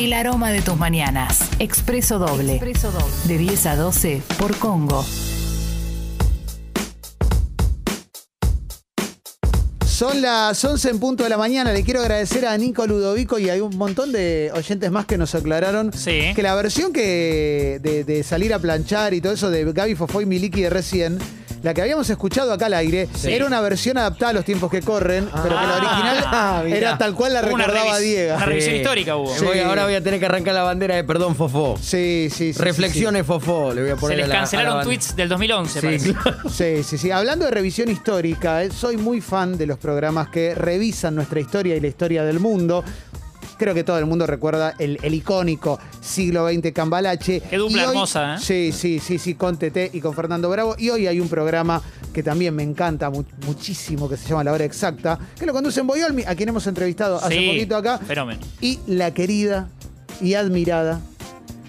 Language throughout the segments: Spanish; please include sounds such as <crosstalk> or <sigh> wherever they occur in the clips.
El aroma de tus mañanas. Expreso doble. Expreso doble. De 10 a 12 por Congo. Son las 11 en punto de la mañana. Le quiero agradecer a Nico Ludovico y hay un montón de oyentes más que nos aclararon Sí. que la versión que de, de salir a planchar y todo eso de Gaby Fofoy Miliki de recién, la que habíamos escuchado acá al aire, era una versión adaptada a los tiempos que corren, pero que la <laughs> Ah, original mirá. era tal cual la recordaba Diego. Una revisión Sí. histórica hubo. Sí. Voy- ahora voy a tener que arrancar la bandera de perdón, Fofó. Sí, sí, sí. sí, Reflexiones, Fofó. Le voy a Se poner les a la- a la cancelaron tweets del 2011, Sí, parece. claro. <laughs> Sí, sí, sí. Hablando de revisión histórica, eh, soy muy fan de los programas que revisan nuestra historia y la historia del mundo. Creo que todo el mundo recuerda el, el icónico siglo XX Cambalache. Qué dupla hermosa, ¿eh? Sí, sí, sí, sí, con TT y con Fernando Bravo. Y hoy hay un programa que también me encanta mu- muchísimo, que se llama La Hora Exacta, que lo conduce en Boyolmi, a quien hemos entrevistado hace Sí, poquito acá. Fenómeno. Y la querida y admirada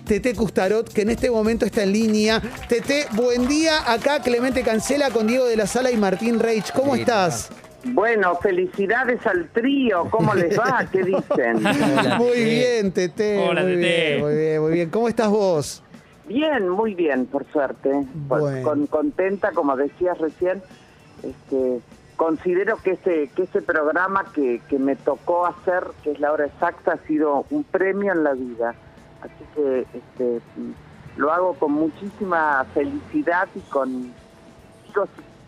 Tete Custarot, que en este momento está en línea. Tete, buen día. Acá Clemente Cancela con Diego de la Sala y Martín Reich. ¿Cómo Sí, estás? Bueno, felicidades al trío. ¿Cómo les va? ¿Qué <laughs> dicen? Muy bien, Tete. Hola, muy Tete. bien, muy bien, muy bien. ¿Cómo estás vos? Bien, muy bien, por suerte. Con- Bueno. con- contenta, como decías recién. Este, considero que este, que este programa que, que me tocó hacer, que es la hora exacta, ha sido un premio en la vida. Así que este, lo hago con muchísima felicidad y con... digo,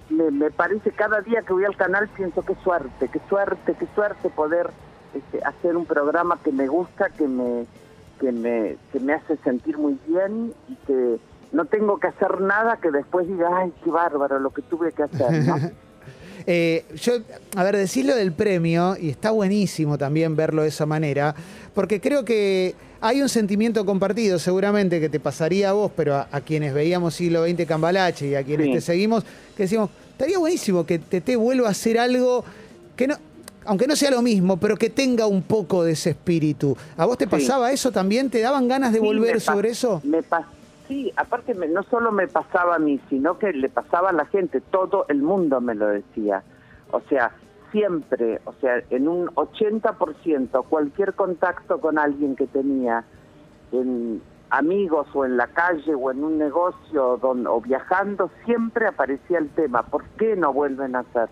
me, me parece cada día que voy al canal pienso qué suerte, qué suerte, qué suerte poder este, hacer un programa que me gusta, que me, que me, que me hace sentir muy bien y que no tengo que hacer nada que después diga, ay, qué bárbaro lo que tuve que hacer. ¿no? <laughs> Eh, yo, a ver, decirlo del premio, y está buenísimo también verlo de esa manera, porque creo que hay un sentimiento compartido, seguramente, que te pasaría a vos, pero a, a quienes veíamos siglo XX Cambalache y a quienes Sí. te seguimos, que decimos, estaría buenísimo que Tete vuelva a hacer algo que no. Aunque no sea lo mismo, pero que tenga un poco de ese espíritu. ¿A vos te Sí. pasaba eso también? ¿Te daban ganas de Sí, volver sobre eso? Me sí, aparte me- no solo me pasaba a mí, sino que le pasaba a la gente, todo el mundo me lo decía. O sea, siempre, o sea, en un 80%, cualquier contacto con alguien que tenía, en amigos o en la calle o en un negocio o viajando, siempre aparecía el tema, ¿por qué no vuelven a hacer?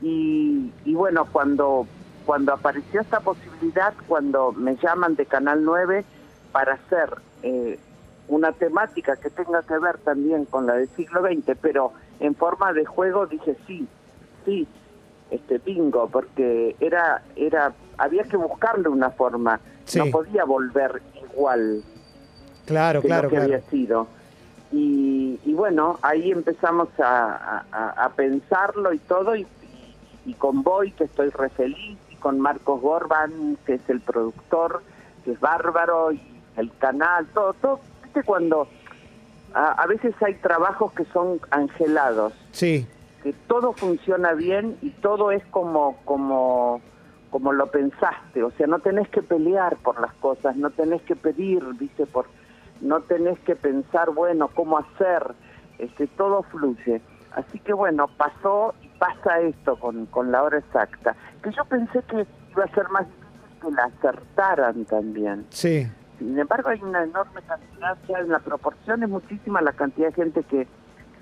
Y, y bueno, cuando, cuando apareció esta posibilidad, cuando me llaman de Canal 9 para hacer eh, una temática que tenga que ver también con la del siglo XX, pero en forma de juego, dije sí, sí, este bingo, porque era, era, había que buscarle una forma, Sí. no podía volver igual Claro, que claro, lo que claro. había sido. Y, y bueno, ahí empezamos a, a- a pensarlo y todo, y, y con Boy, que estoy re feliz, y con Marcos Gorban, que es el productor, que es bárbaro, y el canal, todo, todo. ¿Viste cuando a, a veces hay trabajos que son angelados? Sí. Que todo funciona bien y todo es como como como lo pensaste, o sea, no tenés que pelear por las cosas, no tenés que pedir, dice, por no tenés que pensar, bueno, cómo hacer, este todo fluye. Así que bueno, pasó y pasa esto con, con la hora exacta, que yo pensé que iba a ser más difícil que la acertaran también. Sí. Sin embargo, hay una enorme cantidad, sea, en la proporción es muchísima la cantidad de gente que,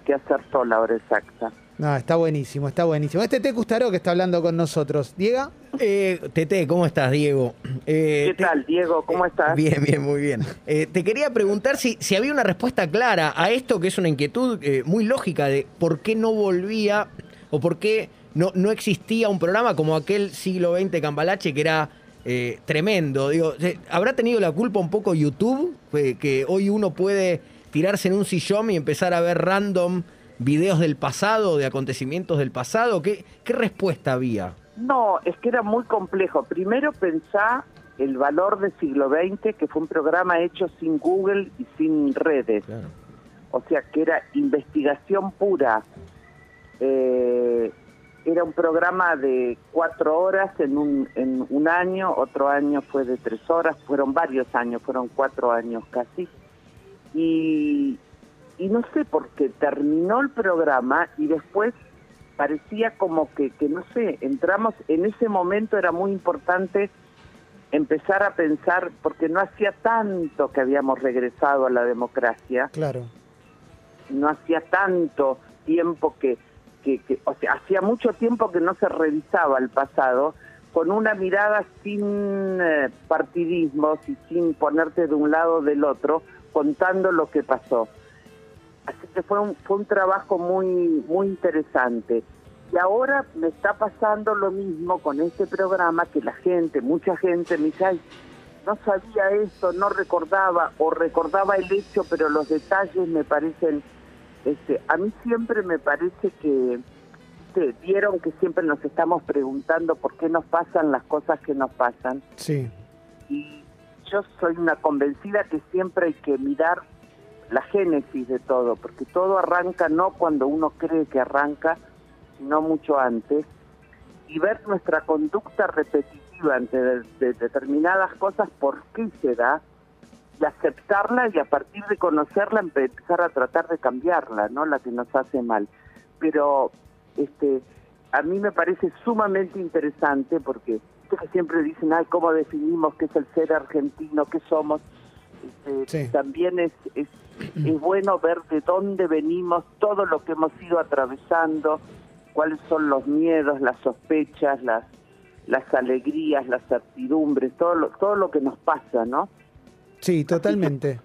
que acertó la hora exacta. No, está buenísimo, está buenísimo. Este Tete Custaró que está hablando con nosotros. ¿Diega? Eh, Tete, ¿cómo estás, Diego? Eh, ¿Qué te- tal, Diego? ¿Cómo estás? Bien, bien, muy bien. Eh, te quería preguntar si, si había una respuesta clara a esto, que es una inquietud eh, muy lógica de por qué no volvía o por qué no, no existía un programa como aquel siglo XX Cambalache que era eh, tremendo. Digo, ¿se- ¿habrá tenido la culpa un poco YouTube? Eh, que hoy uno puede tirarse en un sillón y empezar a ver random videos del pasado, de acontecimientos del pasado. ¿Qué, qué respuesta había? No, es que era muy complejo. Primero pensá el valor del siglo XX, que fue un programa hecho sin Google y sin redes. Claro. O sea, que era investigación pura. Eh, era un programa de cuatro horas en un, en un año, otro año fue de tres horas, fueron varios años, fueron cuatro años casi. Y, y no sé por qué terminó el programa y después parecía como que, que, no sé, entramos, en ese momento era muy importante empezar a pensar, porque no hacía tanto que habíamos regresado a la democracia, Claro. no hacía tanto tiempo que, que, que- o sea, hacía mucho tiempo que no se revisaba el pasado con una mirada sin eh, partidismos y sin ponerte de un lado o del otro, contando lo que pasó. Que fue un, fue un trabajo muy, muy interesante. Y ahora me está pasando lo mismo con este programa, que la gente, mucha gente me dice, "Ay, no sabía esto, no recordaba, o recordaba el hecho, pero los detalles me parecen, este, a mí siempre me parece que, que vieron que siempre nos estamos preguntando por qué nos pasan las cosas que nos pasan, Sí. y yo soy una convencida que siempre hay que mirar la génesis de todo, porque todo arranca no cuando uno cree que arranca, sino mucho antes, y ver nuestra conducta repetitiva ante de- de determinadas cosas, por qué se da, y aceptarla y a partir de conocerla empezar a tratar de cambiarla, ¿no? La que nos hace mal. Pero este a mí me parece sumamente interesante porque siempre dicen, ay, ¿cómo definimos qué es el ser argentino, qué somos? Este, Sí. También es, es, es bueno ver de dónde venimos, todo lo que hemos ido atravesando, cuáles son los miedos, las sospechas, las, las alegrías, las certidumbres, todo lo, todo lo que nos pasa, ¿no? Sí, totalmente.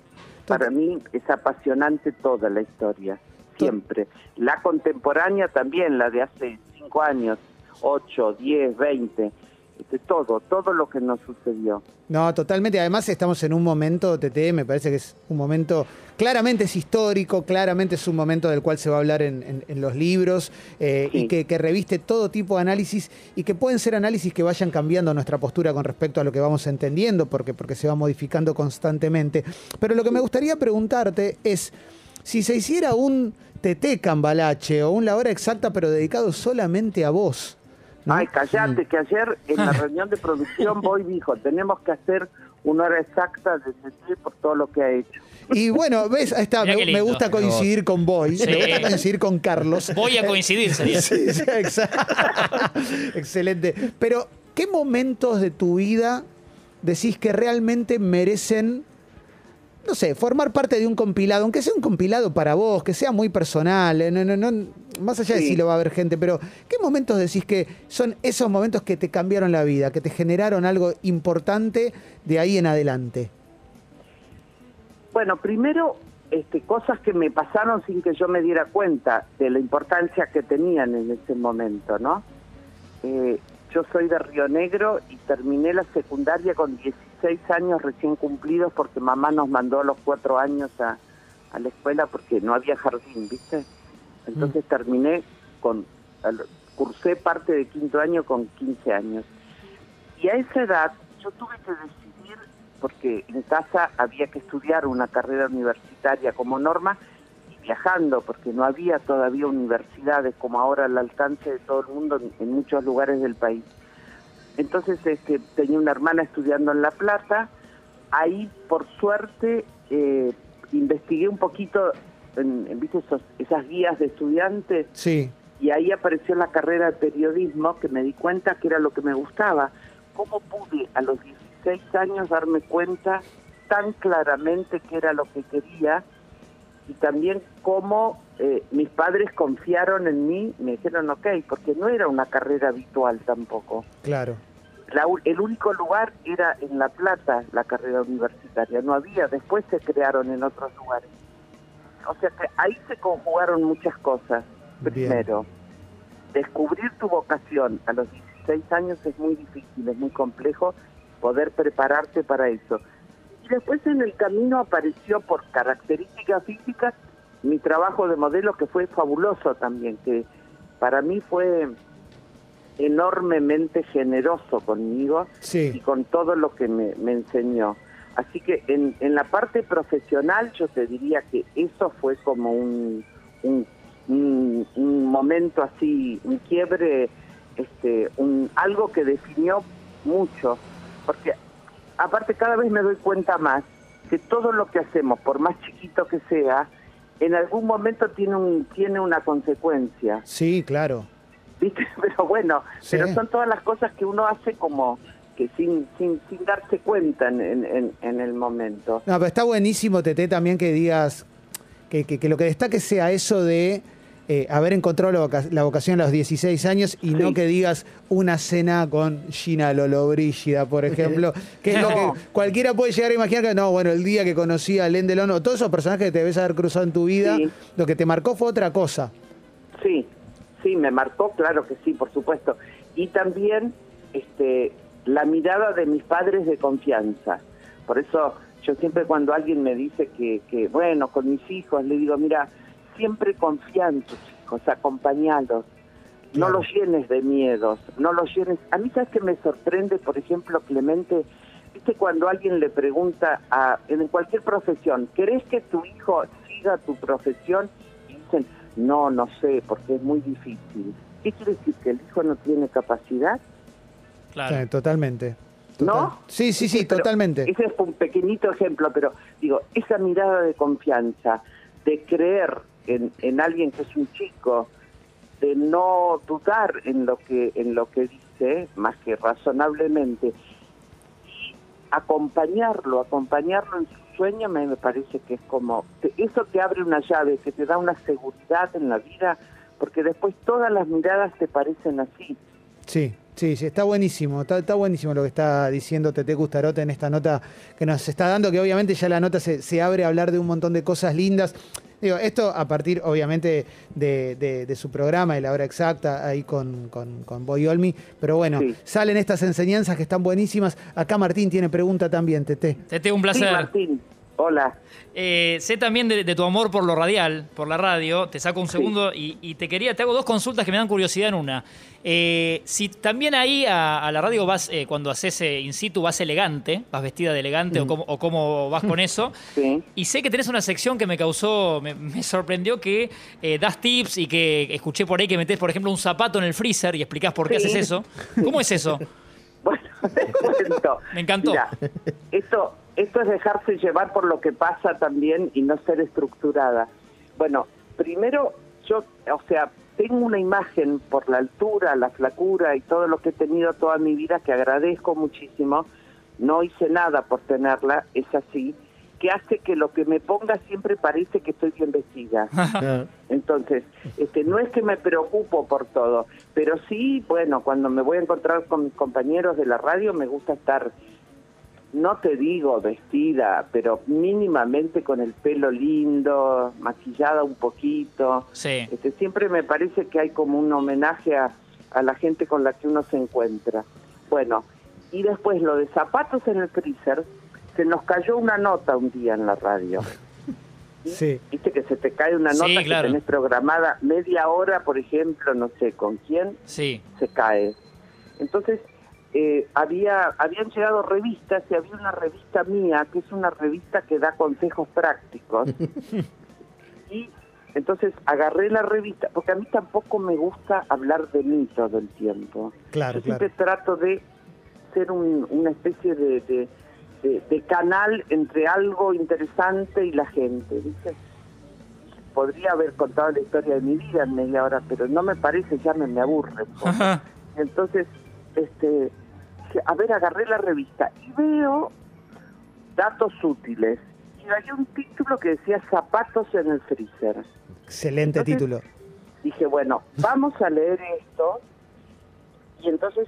Para mí es apasionante toda la historia, siempre. La contemporánea también, la de hace cinco años, ocho, diez, veinte, este, todo, todo lo que nos sucedió. No, totalmente. Además estamos en un momento, TT, me parece que es un momento, claramente es histórico, claramente es un momento del cual se va a hablar en, en- en los libros eh, y que reviste todo tipo de análisis y que pueden ser análisis que vayan cambiando nuestra postura con respecto a lo que vamos entendiendo, porque, porque se va modificando constantemente. Pero lo que me gustaría preguntarte es, si se hiciera un TT Cambalache o un La Hora Exacta, pero dedicado solamente a vos. ¿No? Ay, callate, que ayer en la <laughs> reunión de producción Boy dijo, tenemos que hacer una hora exacta de CT por todo lo que ha hecho. Y bueno, ves, ahí está, me, gusta coincidir con Boy, Sí. me gusta coincidir con Carlos. Voy a coincidir, sería. Sí, sí, <laughs> Excelente. Pero, ¿qué momentos de tu vida decís que realmente merecen, no sé, formar parte de un compilado, aunque sea un compilado para vos, que sea muy personal, eh, no, no, no, más allá de si lo va a haber gente, pero ¿qué momentos decís que son esos momentos que te cambiaron la vida, que te generaron algo importante de ahí en adelante? Bueno, primero, este, cosas que me pasaron sin que yo me diera cuenta de la importancia que tenían en ese momento, ¿no? Eh, yo soy de Río Negro y terminé la secundaria con 16 años recién cumplidos porque mamá nos mandó a los cuatro años a, a la escuela porque no había jardín, ¿viste? Entonces terminé con, al- cursé parte de quinto año con 15 años. Y a esa edad yo tuve que decidir, porque en casa había que estudiar una carrera universitaria como norma y viajando, porque no había todavía universidades como ahora al alcance de todo el mundo en muchos lugares del país. Entonces este, tenía una hermana estudiando en La Plata, ahí por suerte eh, investigué un poquito, en, en, ¿viste esos- esas guías de estudiantes, Sí, y ahí apareció la carrera de periodismo que me di cuenta que era lo que me gustaba. ¿Cómo pude a los 16 años darme cuenta tan claramente que era lo que quería? Y también cómo eh, mis padres confiaron en mí, me dijeron ok, porque no era una carrera habitual tampoco. claro. La el único lugar era en La Plata, la carrera universitaria, no había, después se crearon en otros lugares. O sea que ahí se conjugaron muchas cosas. Bien. Primero, descubrir tu vocación a los 16 años es muy difícil, es muy complejo poder prepararte para eso. Después en el camino apareció por características físicas mi trabajo de modelo que fue fabuloso también, que para mí fue enormemente generoso conmigo y con todo lo que me, me enseñó. Así que en, en la parte profesional yo te diría que eso fue como un, un, un- un momento así, un quiebre, este, un, algo que definió mucho, porque aparte cada vez me doy cuenta más que todo lo que hacemos, por más chiquito que sea, en algún momento tiene, un, tiene una consecuencia. sí, claro. ¿viste? <laughs> Pero bueno, Sí. pero son todas las cosas que uno hace como que sin, sin, sin darse cuenta en, en, en el momento. No, pero está buenísimo, Tete, también que digas que, que- que lo que destaque sea eso de eh, haber encontrado la, voca- la vocación a los 16 años y no que digas una cena con Gina Lollobrigida, por <laughs> ejemplo, que es lo que cualquiera puede llegar a imaginar que no, bueno, el día que conocí a Len Delon o todos esos personajes que te debes haber cruzado en tu vida, Sí. lo que te marcó fue otra cosa. Sí, sí, me marcó, claro que sí, por supuesto. Y también este, la mirada de mis padres de confianza. Por eso yo siempre cuando alguien me dice que, que bueno, con mis hijos, le digo, mira, siempre confía en tus hijos, acompañalos. No Claro. los llenes de miedos, no los llenes. A mí, ¿sabes que me sorprende, por ejemplo, Clemente? Viste, cuando alguien le pregunta a, en cualquier profesión, ¿querés que tu hijo siga tu profesión? Y dicen, no, no sé, porque es muy difícil. ¿Qué quiere decir? ¿Que el hijo no tiene capacidad? Claro. Sí, totalmente. ¿No? Sí, sí, sí, pero totalmente. Ese es un pequeñito ejemplo, pero digo, esa mirada de confianza, de creer en, en alguien que es un chico, de no dudar en lo que en lo que dice, más que razonablemente, y acompañarlo, acompañarlo en su sueño, me, me parece que es como eso te abre una llave, que te da una seguridad en la vida, porque después todas las miradas te parecen así. Sí, sí, sí, está buenísimo, está, buenísimo lo que está diciendo Tete Custarote en esta nota que nos está dando, que obviamente ya la nota se, se abre a hablar de un montón de cosas lindas. Digo, esto a partir obviamente de, de- de su programa y la hora exacta ahí con, con, con Boy Olmi, pero bueno, Sí. salen estas enseñanzas que están buenísimas. Acá Martín tiene pregunta también, Tete. Tete, un Sí, placer. Martín, hola. Eh, sé también de, de tu amor por lo radial, por la radio. Te saco un Sí. segundo y, y te quería, te hago dos consultas que me dan curiosidad en una. Eh, si también ahí a, a la radio vas, eh, cuando haces eh, in situ, vas elegante, vas vestida de elegante o, cómo, o cómo vas con eso. <laughs> Sí. Y sé que tenés una sección que me causó, me, me sorprendió que eh, das tips y que escuché por ahí que metés, por ejemplo, un zapato en el freezer y explicás por qué Sí. haces eso. ¿Cómo es eso? <laughs> <laughs> Bueno, te cuento. Me encantó. Mira, esto, esto es dejarse llevar por lo que pasa también y no ser estructurada. Bueno, primero yo, o sea, tengo una imagen por la altura, la flacura y todo lo que he tenido toda mi vida que agradezco muchísimo. No hice nada por tenerla, es así, que hace que lo que me ponga siempre parece que estoy bien vestida. <laughs> Entonces, este, no es que me preocupo por todo, pero sí, bueno, cuando me voy a encontrar con mis compañeros de la radio, me gusta estar, no te digo vestida, pero mínimamente con el pelo lindo, maquillada un poquito. Sí. Este, siempre me parece que hay como un homenaje a, a la gente con la que uno se encuentra. Bueno, y después lo de zapatos en el freezer, se nos cayó una nota un día en la radio. Sí. Viste que se te cae una Sí, nota claro. que tenés programada media hora, por ejemplo, no sé con quién, Sí. se cae. Entonces, eh, había habían llegado revistas y había una revista mía, que es una revista que da consejos prácticos. <laughs> y entonces agarré la revista, porque a mí tampoco me gusta hablar de mí todo el tiempo. Claro, Yo siempre claro. trato de ser un- una especie de, de- de- de canal entre algo interesante y la gente, ¿viste? Podría haber contado la historia de mi vida en media hora, pero no me parece, ya me, me aburre. Entonces, este, dije, a ver, agarré la revista y veo datos útiles. Y había un título que decía zapatos en el freezer. Excelente Entonces- título. Dije, bueno, vamos a leer esto y entonces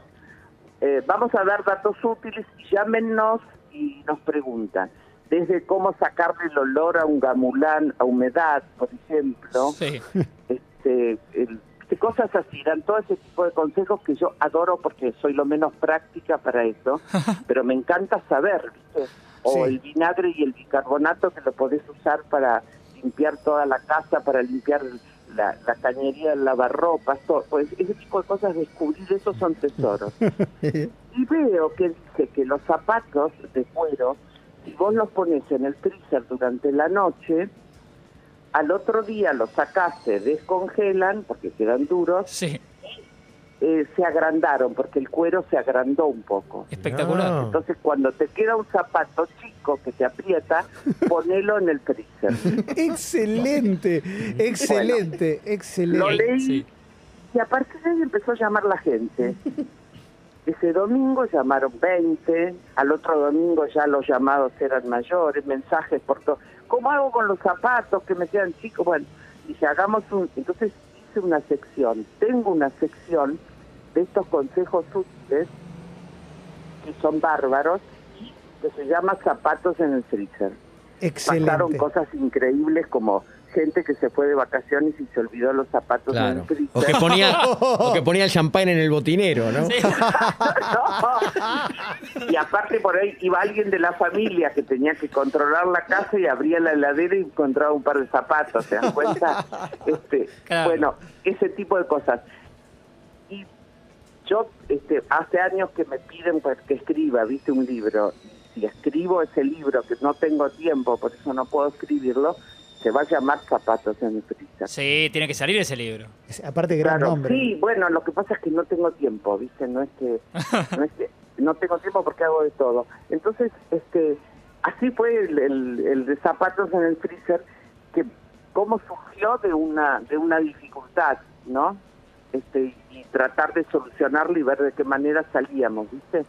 eh, vamos a dar datos útiles y llámenos y nos preguntan. Desde cómo sacarle el olor a un gamulán a humedad, por ejemplo, Sí. este, el- este, cosas así, dan todo ese tipo de consejos que yo adoro porque soy lo menos práctica para eso, <laughs> pero me encanta saber, ¿viste? O Sí. el vinagre y el bicarbonato que lo podés usar para limpiar toda la casa, para limpiar la, la cañería del lavarropas, todo. Pues ese tipo de cosas, descubrir eso son tesoros. <laughs> y veo que dice que los zapatos de cuero, si vos los pones en el freezer durante la noche, al otro día los sacás, se descongelan porque quedan duros, Sí. eh, se agrandaron porque el cuero se agrandó un poco. Espectacular. Ah. Entonces cuando te queda un zapato chico que te aprieta, <laughs> ponelo en el freezer. Excelente, excelente, Lo excelente. leí Sí. y a partir de ahí empezó a llamar la gente. <laughs> ese domingo llamaron 20, al otro domingo ya los llamados eran mayores, mensajes por todo. ¿Cómo hago con los zapatos que me quedan chicos? Bueno, dije, hagamos un... Entonces hice una sección, tengo una sección de estos consejos útiles que son bárbaros y que se llama zapatos en el freezer. Excelente. Pasaron cosas increíbles como gente que se fue de vacaciones y se olvidó los zapatos en Claro. freezer. O que ponía, o que ponía el champán en el botinero, ¿no? Sí. <laughs> y aparte por ahí iba alguien de la familia que tenía que controlar la casa y abría la heladera y encontraba un par de zapatos, ¿se dan cuenta? <laughs> Este, Claro. Bueno, ese tipo de cosas. Y yo este, hace años que me piden pues, que escriba, viste, un libro. Si escribo ese libro, que no tengo tiempo, por eso no puedo escribirlo, se va a llamar Zapatos en el freezer. Sí, tiene que salir ese libro. Es- Aparte, gran Claro, nombre. sí, bueno, lo que pasa es que no tengo tiempo, ¿viste? No es que <laughs> no, es que- no tengo tiempo porque hago de todo. Entonces, este, así fue el, el- el de zapatos en el freezer, que cómo surgió de una de una dificultad, ¿no? Este, y tratar de solucionarlo y ver de qué manera salíamos, ¿viste?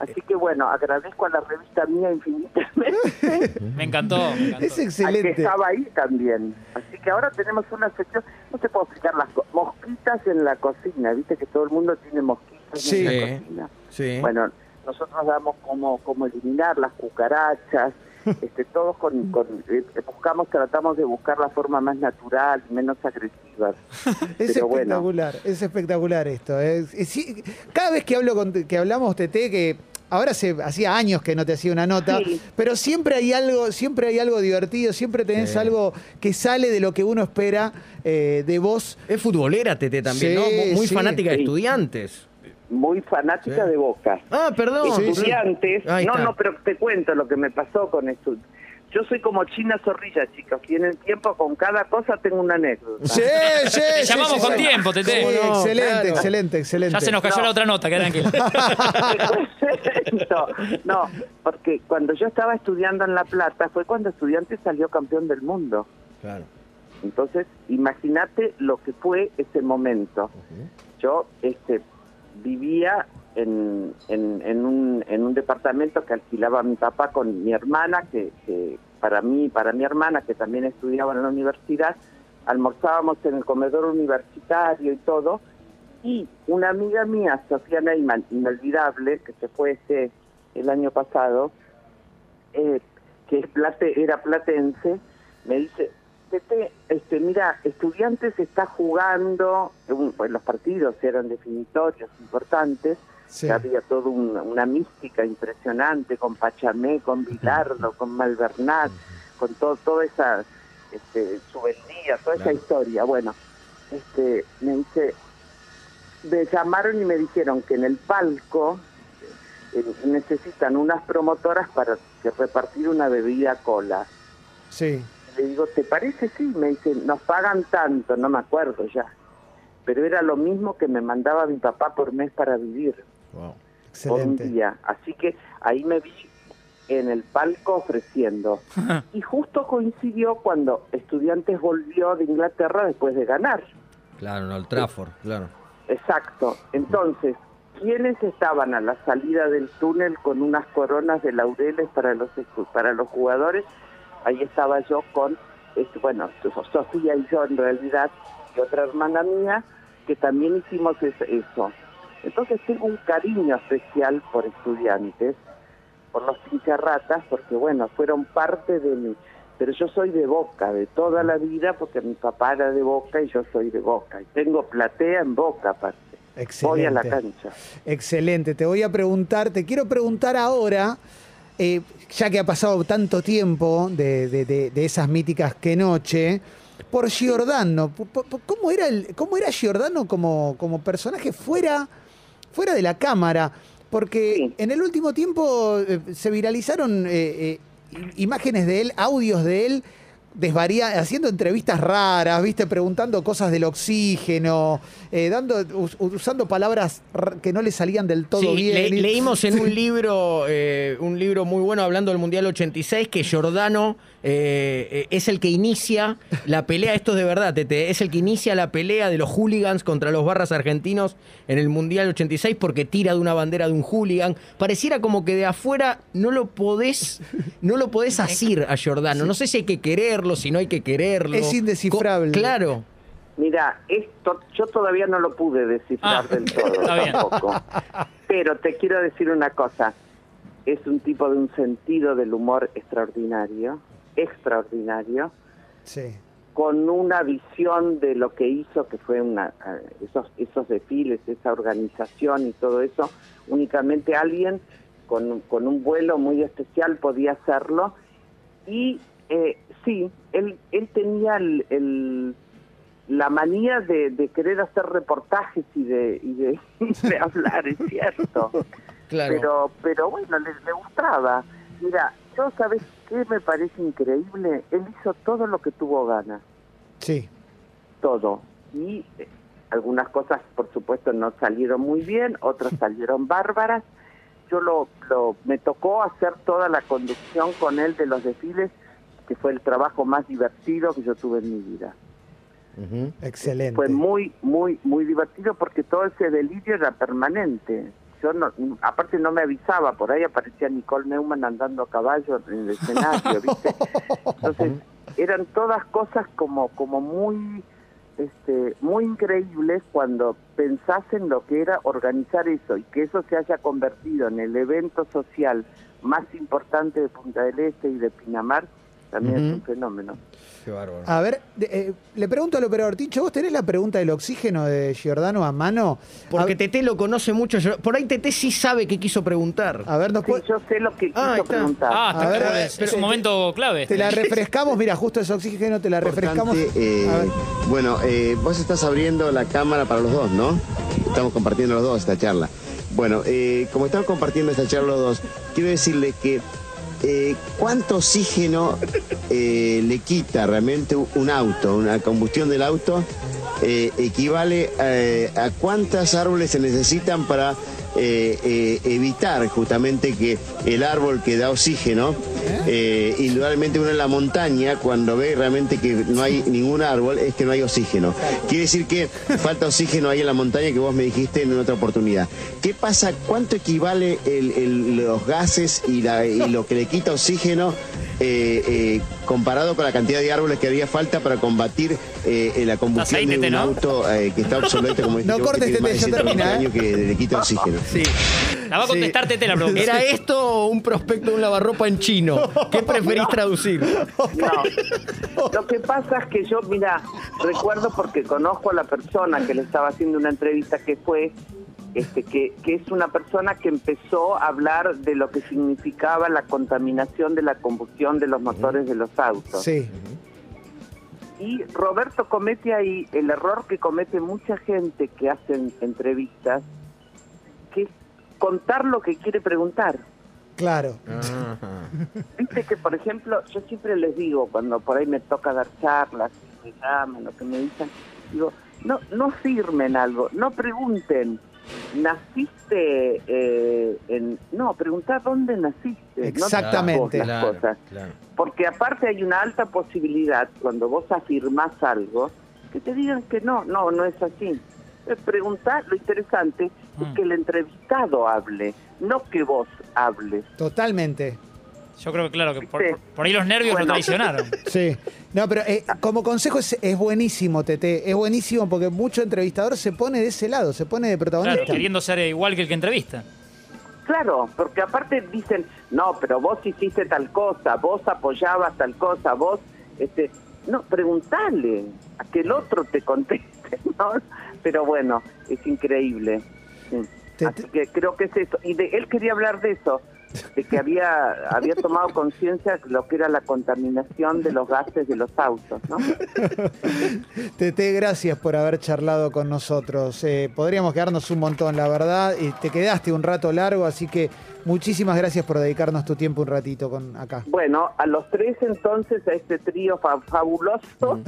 Así que bueno, agradezco a la revista mía infinitamente. <laughs> Me encantó. me encantó. Es al que excelente. estaba ahí también. Así que ahora tenemos una sección, no te puedo explicar las mosquitas en la cocina, viste que todo el mundo tiene mosquitas Sí. en la cocina. Sí. Bueno, nosotros damos cómo, cómo eliminar las cucarachas, <laughs> este, todos con, con eh, buscamos, tratamos de buscar la forma más natural, menos agresiva. <laughs> Es Pero bueno. espectacular, es espectacular esto. es- es- sí, cada vez que hablo con, que hablamos, Tete, que ahora se hacía años que no te hacía una nota, Sí. pero siempre hay algo, siempre hay algo divertido, siempre tenés Sí. algo que sale de lo que uno espera eh, de vos. Es futbolera, Tete, también, Sí, ¿no? Muy sí. fanática de Sí. estudiantes. Muy fanática Sí. de Boca. Ah, perdón. Sí, sí. estudiantes. No, está. no, pero te cuento lo que me pasó con esto. Yo soy como China Zorrilla, chicos, y en el tiempo con cada cosa tengo una anécdota. Sí, sí, Te sí, llamamos sí, con sí. tiempo, Tete. Sí, ¿Cómo no? excelente, Claro. excelente, excelente. Ya se nos cayó No. la otra nota, queda tranquilo. <laughs> no, no, porque cuando yo estaba estudiando en La Plata fue cuando estudiante salió campeón del mundo. Claro. Entonces, imagínate lo que fue ese momento. Yo este, vivía en, un, en un departamento que alquilaba mi papá con mi hermana, que, para mí, para mi hermana, que también estudiaba en la universidad, almorzábamos en el comedor universitario y todo, y una amiga mía, Sofía Neyman, inolvidable, que se fue ese, el año pasado, eh, que plate, era platense, me dice, Tete, este, mira, estudiantes está jugando, pues los partidos eran definitorios importantes, Sí. había toda un- una mística impresionante con Pachamé, con Bilardo, con Malvernat, con todo, toda esa este, Subeldía, toda esa historia. Bueno, este, me dice, me llamaron y me dijeron que en el palco eh, necesitan unas promotoras para que repartir una bebida cola. Sí. Le digo, ¿te parece? Sí, me dice, nos pagan tanto, no me acuerdo ya. Pero era lo mismo que me mandaba mi papá por mes para vivir, Wow. por un Excelente. día. Así que ahí me vi en el palco ofreciendo. y justo coincidió cuando Estudiantes volvió de Inglaterra después de ganar. Claro, no, el Trafford, claro. Exacto. Entonces, ¿quiénes estaban a la salida del túnel con unas coronas de laureles para los para los jugadores? Ahí estaba yo con, este, bueno, So- Sofía y yo en realidad, y otra hermana mía, que también hicimos es- eso. Entonces tengo un cariño especial por estudiantes, por los pincharratas, porque bueno, fueron parte de mi... Pero yo soy de Boca, de toda la vida, porque mi papá era de Boca y yo soy de Boca. Y tengo platea en Boca, aparte. Voy a la Excelente. cancha. Excelente. Te voy a preguntar, te quiero preguntar ahora, eh, ya que ha pasado tanto tiempo de, de- de- de esas míticas que noche, por Giordano. ¿Cómo era, el, cómo era Giordano como, como personaje fuera, fuera de la cámara? Porque Sí. en el último tiempo eh, se viralizaron eh, eh, imágenes de él, audios de él, desvaría, haciendo entrevistas raras, viste, preguntando cosas del oxígeno, eh, dando, us- usando palabras que no le salían del todo Sí, bien. le- leímos en <laughs> un libro, eh, un libro muy bueno hablando del Mundial 86, que Giordano eh, eh, es el que inicia la pelea, esto es de verdad, Tete, es el que inicia la pelea de los hooligans contra los barras argentinos en el Mundial 86 porque tira de una bandera de un hooligan. Pareciera como que de afuera no lo podés, no lo podés <laughs> asir a Giordano. No sé si hay que quererlo, si no hay que quererlo. Es indescifrable. Co- Claro. Mira, esto yo todavía no lo pude descifrar Ah, del <laughs> todo tampoco. Pero te quiero decir una cosa. Es un tipo de un sentido del humor extraordinario, extraordinario, Sí. con una visión de lo que hizo, que fue una, eh, esos, esos desfiles, esa organización y todo eso, únicamente alguien con, con un vuelo muy especial podía hacerlo. Y eh, sí, él, él tenía el, el- la manía de, de querer hacer reportajes y de, y de, <laughs> de hablar, es cierto. Claro. Pero, pero bueno, le, le gustaba. Mira, yo, ¿sabes qué me parece increíble? Él hizo todo lo que tuvo ganas Sí. todo. Y eh, algunas cosas, por supuesto, no salieron muy bien, otras <laughs> salieron bárbaras. Yo lo, lo me tocó hacer toda la conducción con él de los desfiles, que fue el trabajo más divertido que yo tuve en mi vida. Excelente. Fue muy, muy, muy divertido porque todo ese delirio era permanente. Yo no, aparte no me avisaba, por ahí aparecía Nicole Neumann andando a caballo en el escenario, <laughs> ¿viste? Entonces, eran todas cosas como, como muy, este, muy increíbles cuando pensás en lo que era organizar eso y que eso se haya convertido en el evento social más importante de Punta del Este y de Pinamar, también es un fenómeno. Qué bárbaro. A ver, de- eh, le pregunto al operador Tincho, ¿vos tenés la pregunta del oxígeno de Giordano a mano? Porque a, Tete lo conoce mucho. yo- Por ahí Tete sí sabe qué quiso preguntar. a ver, nos Sí, yo sé lo que quiso Ah, está. preguntar. Ah, A está ver, ver, es, es pero- un momento clave. te la refrescamos, mira, justo ese oxígeno te la refrescamos. Importante, eh, A ver. bueno, eh, vos estás abriendo la cámara para los dos, ¿no? Estamos compartiendo los dos esta charla. Bueno, eh, como estamos compartiendo esta charla los dos, quiero decirle que eh, cuánto oxígeno eh, le quita realmente un auto, una combustión del auto, eh, equivale eh, a cuántos árboles se necesitan para evitar justamente que el árbol que da oxígeno, eh, indudablemente uno en la montaña, cuando ve realmente que no hay ningún árbol, es que no hay oxígeno. Quiere decir que falta oxígeno ahí en la montaña que vos me dijiste en otra oportunidad. ¿Qué pasa? ¿Cuánto equivale el- el- los gases y, la- y lo que le quita oxígeno eh, eh, comparado con la cantidad de árboles que haría falta para combatir eh, la combustión de un ¿no? auto eh, que está obsoleto como <laughs> dijiste No cortes, tiene más de Tete, ya 120 termina, ¿eh? años que le quita oxígeno? <laughs> Sí. La va a contestar Tete la pregunta. ¿Era esto o un prospecto de un lavarropa en chino? ¿Qué <laughs> preferís traducir? No. Lo que pasa es que yo, mira, recuerdo porque conozco a la persona que le estaba haciendo una entrevista que fue, este, que, que es una persona que empezó a hablar de lo que significaba la contaminación de la combustión de los motores de los autos. Sí. Y Roberto comete ahí el error que comete mucha gente que hacen entrevistas, que es contar lo que quiere preguntar. Claro. Viste que, por ejemplo, yo siempre les digo, cuando por ahí me toca dar charlas, me llaman o que me dicen, digo, no, no firmen algo, no pregunten, ¿naciste eh, en...? No, preguntar dónde naciste. Exactamente. No las cosas. Porque aparte hay una alta posibilidad, cuando vos afirmás algo, que te digan que no, no, no es así. Preguntar, lo interesante Mm. es que el entrevistado hable, no que vos hables. Totalmente. Yo creo que, claro, que por, Sí. por- por ahí los nervios Bueno. lo traicionaron. <laughs> Sí. No, pero eh, como consejo es, es buenísimo, Tete. Es buenísimo porque mucho entrevistador se pone de ese lado, se pone de Claro, protagonista. queriendo ser igual que el que entrevista. Claro, porque aparte dicen, no, pero vos hiciste tal cosa, vos apoyabas tal cosa, vos, este, no, preguntale a que el otro te conteste, <laughs> ¿no? Pero bueno, es increíble. sí. Así que creo que es eso. Y de, él quería hablar de eso, de que había había tomado conciencia de lo que era la contaminación de los gases de los autos, ¿no? Tete, gracias por haber charlado con nosotros. Eh, podríamos quedarnos un montón, la verdad, y te quedaste un rato largo, así que muchísimas gracias por dedicarnos tu tiempo un ratito con acá. Bueno, a los tres entonces, a este trío fa- fabuloso,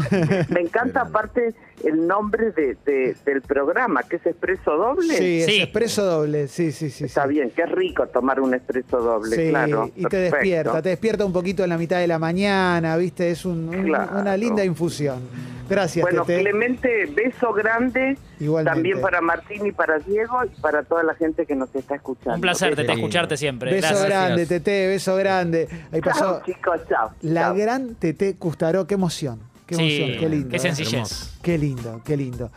me encanta <laughs> aparte el nombre de, de- del programa, que es Expreso Doble. Sí, es Sí. expreso doble, sí, sí, sí. Está sí. bien, qué rico tomar un expreso doble, Sí, claro. y te perfecto. despierta, te despierta un poquito en la mitad de la mañana, ¿viste? Es un- un- Claro. una linda infusión. Gracias, Bueno, Tete. Clemente, beso grande Igualmente. también para Martín y para Diego y para toda la gente que nos está escuchando. Un placer. Tete, escucharte siempre. Beso Gracias. grande, Tete, beso grande. Ahí pasó Chao, chicos, chao. la chao. gran Tete Custaró, qué emoción. Qué Sí, emoción, qué lindo. qué ¿eh? sencillez. Qué lindo, qué lindo.